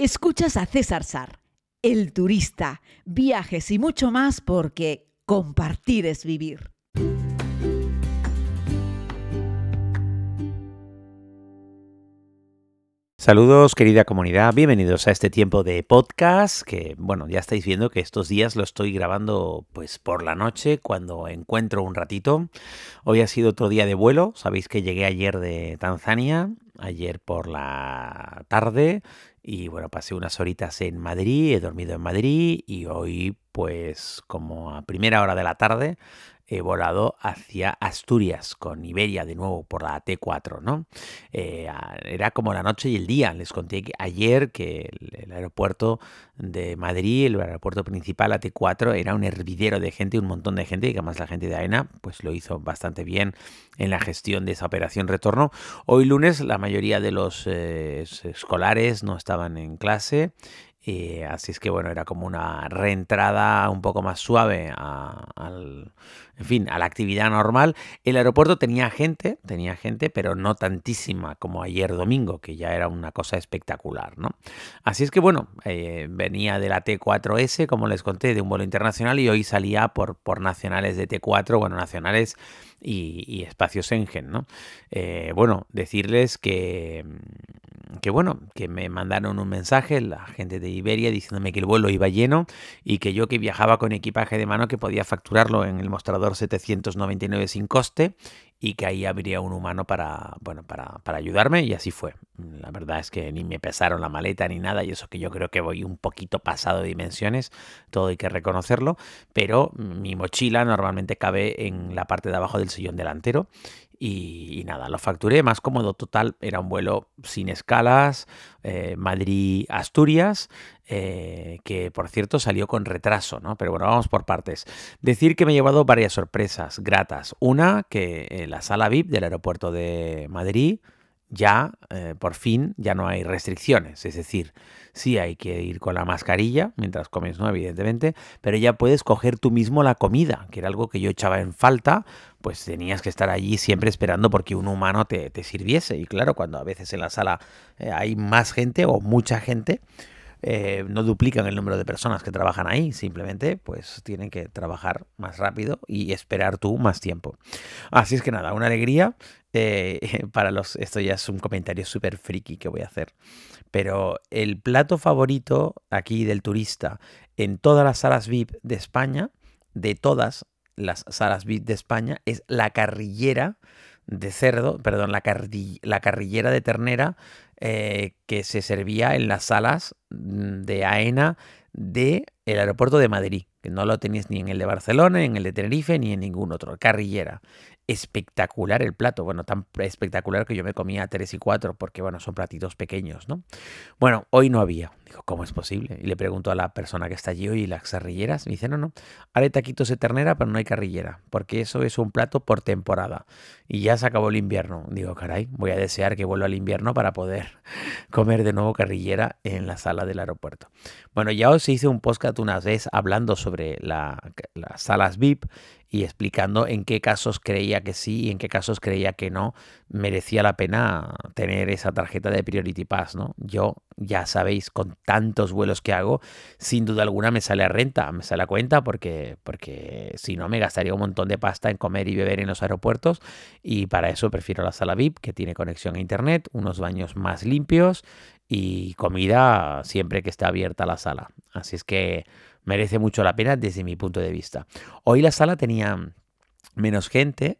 Escuchas a César Sar, el turista, viajes y mucho más porque compartir es vivir. Saludos querida comunidad, bienvenidos a este tiempo de podcast que bueno, ya estáis viendo que estos días lo estoy grabando pues por la noche cuando encuentro un ratito. Hoy ha sido otro día de vuelo, sabéis que llegué ayer de Tanzania, ayer por la tarde y bueno, pasé unas horitas en Madrid, he dormido en Madrid y hoy pues como a primera hora de la tarde he volado hacia Asturias con Iberia de nuevo por la T4, ¿no? Eh, era como la noche y el día. Les conté ayer que el, aeropuerto de Madrid, el aeropuerto principal, la T4, era un hervidero de gente, un montón de gente, y que además la gente de AENA pues lo hizo bastante bien en la gestión de esa operación retorno. Hoy lunes la mayoría de los eh, escolares no estaban en clase así es que bueno, era como una reentrada un poco más suave a, al, en fin, a la actividad normal. El aeropuerto tenía gente, tenía gente, pero no tantísima como ayer domingo, que ya era una cosa espectacular, ¿no? Así es que bueno, eh, venía de la T4S, como les conté, de un vuelo internacional y hoy salía por, por nacionales de T4, bueno, nacionales y, y espacios Engen, ¿no? Eh, bueno, decirles que bueno, que me mandaron un mensaje la gente de Iberia diciéndome que el vuelo iba lleno y que yo que viajaba con equipaje de mano que podía facturarlo en el mostrador 799 sin coste y que ahí habría un humano para, bueno, para, para ayudarme y así fue. La verdad es que ni me pesaron la maleta ni nada y eso que yo creo que voy un poquito pasado de dimensiones, todo hay que reconocerlo, pero mi mochila normalmente cabe en la parte de abajo del sillón delantero y, nada, lo facturé más cómodo total. Era un vuelo sin escalas, eh, Madrid-Asturias, eh, que por cierto salió con retraso, ¿no? Pero bueno, vamos por partes. Decir que me he llevado varias sorpresas gratas. Una, que en la sala VIP del aeropuerto de Madrid ya, eh, por fin, ya no hay restricciones. Es decir, sí hay que ir con la mascarilla mientras comes, ¿no? Evidentemente, pero ya puedes coger tú mismo la comida, que era algo que yo echaba en falta, pues tenías que estar allí siempre esperando porque un humano te, sirviese. Y claro, cuando a veces en la sala eh, hay más gente o mucha gente, eh, no duplican el número de personas que trabajan ahí, simplemente pues tienen que trabajar más rápido y esperar tú más tiempo. Así es que nada, una alegría. Eh, para los, esto ya es un comentario súper friki que voy a hacer. Pero el plato favorito aquí del turista en todas las salas VIP de España, de todas las salas VIP de España, es la carrillera de cerdo, perdón, la, carrillera de ternera eh, que se servía en las salas mm, de AENA del el aeropuerto de Madrid, que no lo tenéis ni en el de Barcelona, ni en el de Tenerife, ni en ningún otro. Carrillera espectacular el plato. Bueno, tan espectacular que yo me comía tres y cuatro, porque bueno, son platitos pequeños, ¿no? Bueno, hoy no había. Digo, ¿cómo es posible? Y le pregunto a la persona que está allí hoy, las carrilleras. Me dice, no, no, haré taquitos de ternera, pero no hay carrillera, porque eso es un plato por temporada. Y ya se acabó el invierno. Digo, caray, voy a desear que vuelva al invierno para poder comer de nuevo carrillera en la sala del aeropuerto. Bueno, ya os hice un podcast una vez hablando sobre las salas VIP y explicando en qué casos creía que sí y en qué casos creía que no merecía la pena tener esa tarjeta de Priority Pass, ¿no? Yo, ya sabéis, con tantos vuelos que hago, sin duda alguna me sale a renta, me sale a cuenta porque, porque si no me gastaría un montón de pasta en comer y beber en los aeropuertos y para eso prefiero la sala VIP que tiene conexión a internet, unos baños más limpios y comida siempre que esté abierta la sala. Así es que merece mucho la pena desde mi punto de vista. Hoy la sala tenía menos gente.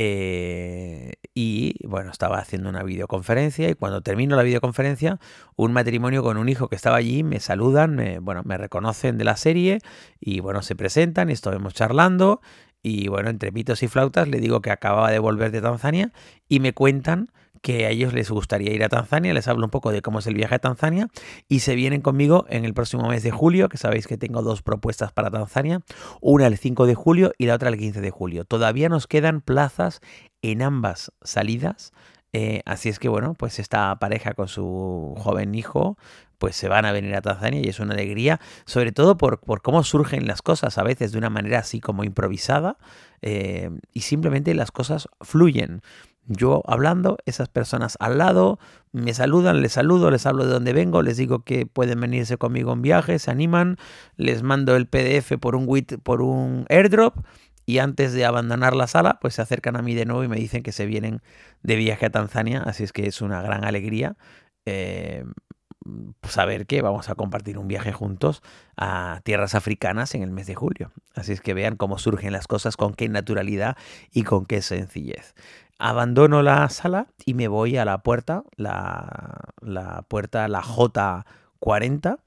Eh, y bueno, estaba haciendo una videoconferencia y cuando termino la videoconferencia, un matrimonio con un hijo que estaba allí me saludan, me, bueno, me reconocen de la serie y bueno, se presentan y estuvimos charlando y bueno, entre mitos y flautas le digo que acababa de volver de Tanzania y me cuentan que a ellos les gustaría ir a Tanzania, les hablo un poco de cómo es el viaje a Tanzania y se vienen conmigo en el próximo mes de julio, que sabéis que tengo dos propuestas para Tanzania, una el 5 de julio y la otra el 15 de julio. Todavía nos quedan plazas en ambas salidas, eh, así es que bueno, pues esta pareja con su joven hijo, pues se van a venir a Tanzania y es una alegría, sobre todo por, por cómo surgen las cosas, a veces de una manera así como improvisada eh, y simplemente las cosas fluyen yo hablando, esas personas al lado, me saludan, les saludo, les hablo de dónde vengo, les digo que pueden venirse conmigo en viaje, se animan, les mando el PDF por un, por un airdrop y antes de abandonar la sala, pues se acercan a mí de nuevo y me dicen que se vienen de viaje a Tanzania, así es que es una gran alegría. Eh, saber que vamos a compartir un viaje juntos a tierras africanas en el mes de julio. Así es que vean cómo surgen las cosas, con qué naturalidad y con qué sencillez. Abandono la sala y me voy a la puerta, la, la puerta, la J40,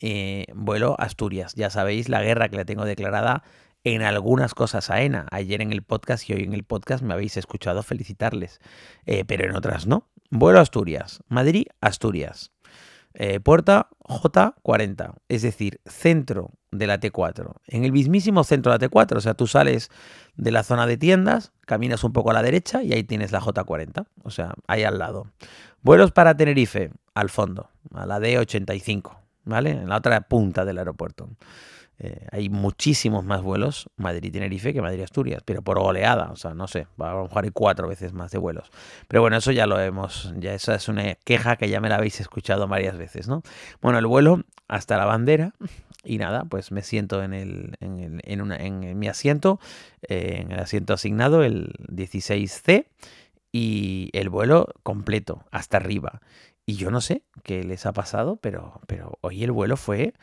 eh, vuelo a Asturias. Ya sabéis la guerra que le tengo declarada en algunas cosas a ENA. Ayer en el podcast y hoy en el podcast me habéis escuchado felicitarles, eh, pero en otras no. Vuelo a Asturias, Madrid, Asturias. Eh, puerta J40, es decir, centro de la T4. En el mismísimo centro de la T4, o sea, tú sales de la zona de tiendas, caminas un poco a la derecha y ahí tienes la J40, o sea, ahí al lado. Vuelos para Tenerife, al fondo, a la D85, ¿vale? En la otra punta del aeropuerto. Eh, hay muchísimos más vuelos Madrid-Tenerife que Madrid-Asturias, pero por oleada, o sea, no sé, a lo mejor hay cuatro veces más de vuelos. Pero bueno, eso ya lo hemos, ya esa es una queja que ya me la habéis escuchado varias veces, ¿no? Bueno, el vuelo hasta la bandera y nada, pues me siento en, el, en, en, mi asiento, eh, en el asiento asignado, el 16C, y el vuelo completo, hasta arriba. Y yo no sé qué les ha pasado, pero, pero hoy el vuelo fue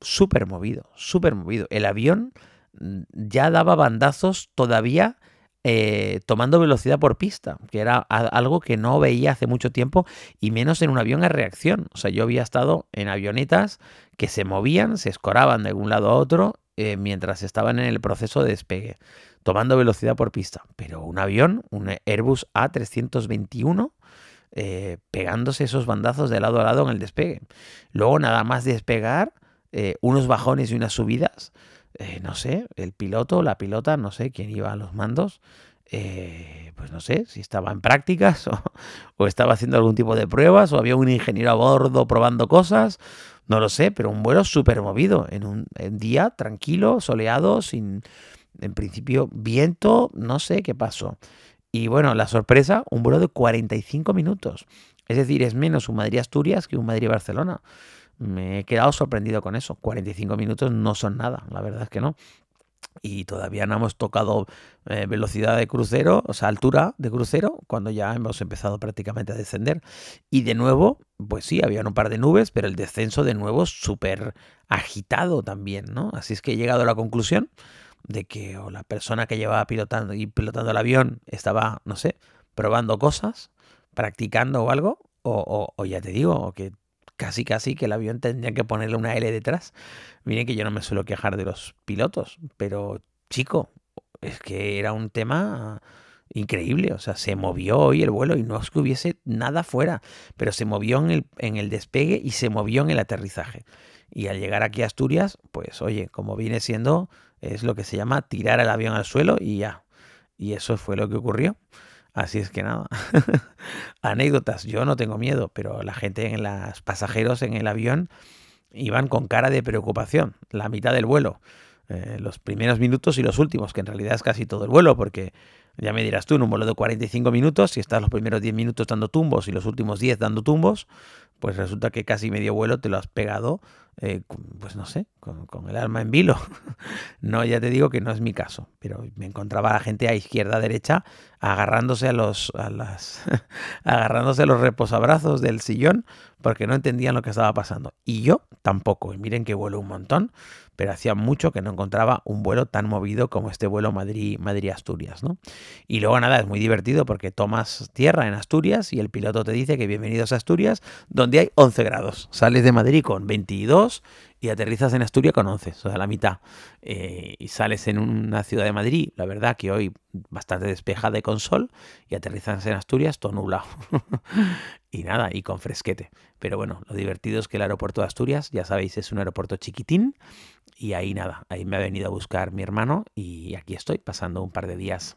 súper movido, súper movido. El avión mm, ya daba bandazos todavía eh, tomando velocidad por pista, que era algo que no veía hace mucho tiempo y menos en un avión a reacción. O sea, yo había estado en avionetas que se movían, se escoraban de un lado a otro eh, mientras estaban en el proceso de despegue, tomando velocidad por pista. Pero un avión, un Airbus A321, eh, pegándose esos bandazos de lado a lado en el despegue. Luego nada más despegar, unos bajones y unas subidas. Eh, no sé, el piloto, la pilota, no sé quién iba a los mandos. Eh, pues no sé si estaba en prácticas o, estaba haciendo algún tipo de pruebas o había un ingeniero a bordo probando cosas. No lo sé, pero un vuelo súper movido, en un día tranquilo, soleado, sin, en principio, viento, no sé qué pasó. Y bueno, la sorpresa, un vuelo de 45 minutos. Es decir, es menos un Madrid-Asturias que un Madrid-Barcelona me he quedado sorprendido con eso. 45 minutos no son nada, la verdad es que no. Y todavía no hemos tocado eh, velocidad de crucero, o sea, altura de crucero, cuando ya hemos empezado prácticamente a descender. Y de nuevo, pues sí, había un par de nubes, pero el descenso de nuevo súper agitado también, ¿no? Así es que he llegado a la conclusión de que o la persona que llevaba pilotando y pilotando el avión estaba, no sé, probando cosas, practicando o algo, o, o ya te digo, que casi casi que el avión tendría que ponerle una L detrás. Miren que yo no me suelo quejar de los pilotos, pero chico, es que era un tema increíble, o sea, se movió hoy el vuelo y no es que hubiese nada fuera, pero se movió en el, en el despegue y se movió en el aterrizaje. Y al llegar aquí a Asturias, pues oye, como viene siendo, es lo que se llama tirar el avión al suelo y ya. Y eso fue lo que ocurrió. Así es que nada. Anécdotas, yo no tengo miedo, pero la gente en los pasajeros en el avión iban con cara de preocupación, la mitad del vuelo. Eh, los primeros minutos y los últimos, que en realidad es casi todo el vuelo, porque ya me dirás tú, en un vuelo de 45 minutos, si estás los primeros 10 minutos dando tumbos y los últimos 10 dando tumbos, pues resulta que casi medio vuelo te lo has pegado, eh, pues no sé, con, el alma en vilo. no, ya te digo que no es mi caso, pero me encontraba la gente a izquierda, a derecha, agarrándose a los, a las, agarrándose a los reposabrazos del sillón, porque no entendían lo que estaba pasando. Y yo tampoco, y miren que vuelo un montón, pero hacía mucho que no encontraba un vuelo tan movido como este vuelo Madrid-Asturias, ¿no? Y luego nada, es muy divertido porque tomas tierra en Asturias y el piloto te dice que bienvenidos a Asturias, donde hay 11 grados. Sales de Madrid con 22 y aterrizas en Asturias con 11, o sea, la mitad. Eh, y sales en una ciudad de Madrid, la verdad que hoy bastante despejada y con sol, y aterrizas en Asturias todo nublado. y nada, y con fresquete. Pero bueno, lo divertido es que el aeropuerto de Asturias, ya sabéis, es un aeropuerto chiquitín, y ahí nada, ahí me ha venido a buscar mi hermano, y aquí estoy pasando un par de días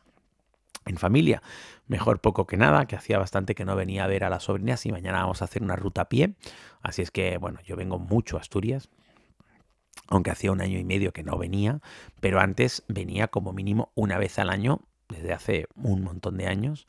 en familia. Mejor poco que nada, que hacía bastante que no venía a ver a las sobrinas y mañana vamos a hacer una ruta a pie. Así es que, bueno, yo vengo mucho a Asturias, aunque hacía un año y medio que no venía, pero antes venía como mínimo una vez al año, desde hace un montón de años,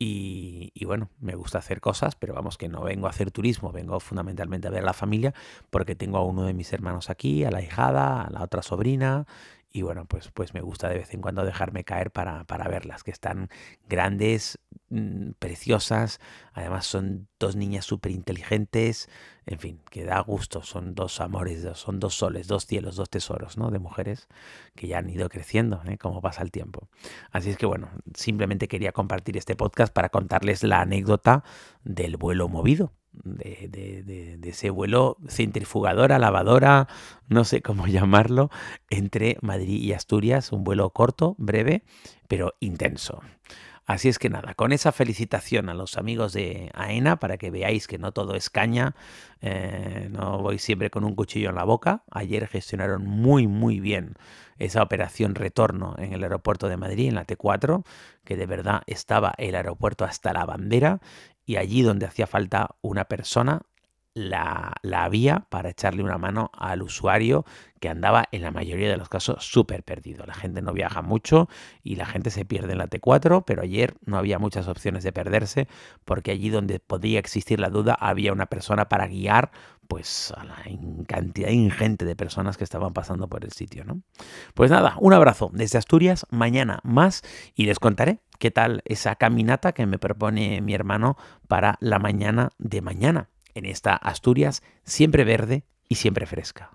Y, y, bueno, me gusta hacer cosas, pero vamos que no vengo a hacer turismo, vengo fundamentalmente a ver a la familia porque tengo a uno de mis hermanos aquí, a la hijada, a la otra sobrina y bueno, pues, pues me gusta de vez en cuando dejarme caer para, para verlas, que están grandes, mm, preciosas, además son dos niñas súper inteligentes, en fin, que da gusto, son dos amores, son dos soles, dos cielos, dos tesoros, ¿no? De mujeres que ya han ido creciendo, ¿eh? como pasa el tiempo. Así es que bueno, simplemente quería compartir este podcast para contarles la anécdota del vuelo movido, de, ese vuelo centrifugadora, lavadora, no sé cómo llamarlo, entre Madrid y Asturias, un vuelo corto, breve, pero intenso. Así es que nada, con esa felicitación a los amigos de AENA para que veáis que no todo es caña, eh, no voy siempre con un cuchillo en la boca. Ayer gestionaron muy muy bien esa operación retorno en el aeropuerto de Madrid, en la T4, que de verdad estaba el aeropuerto hasta la bandera y allí donde hacía falta una persona la, la, había para echarle una mano al usuario que andaba en la mayoría de los casos súper perdido. La gente no viaja mucho y la gente se pierde en la T4, pero ayer no había muchas opciones de perderse porque allí donde podía existir la duda había una persona para guiar pues a la cantidad ingente de personas que estaban pasando por el sitio, ¿no? Pues nada, un abrazo desde Asturias, mañana más y les contaré qué tal esa caminata que me propone mi hermano para la mañana de mañana en esta Asturias siempre verde y siempre fresca.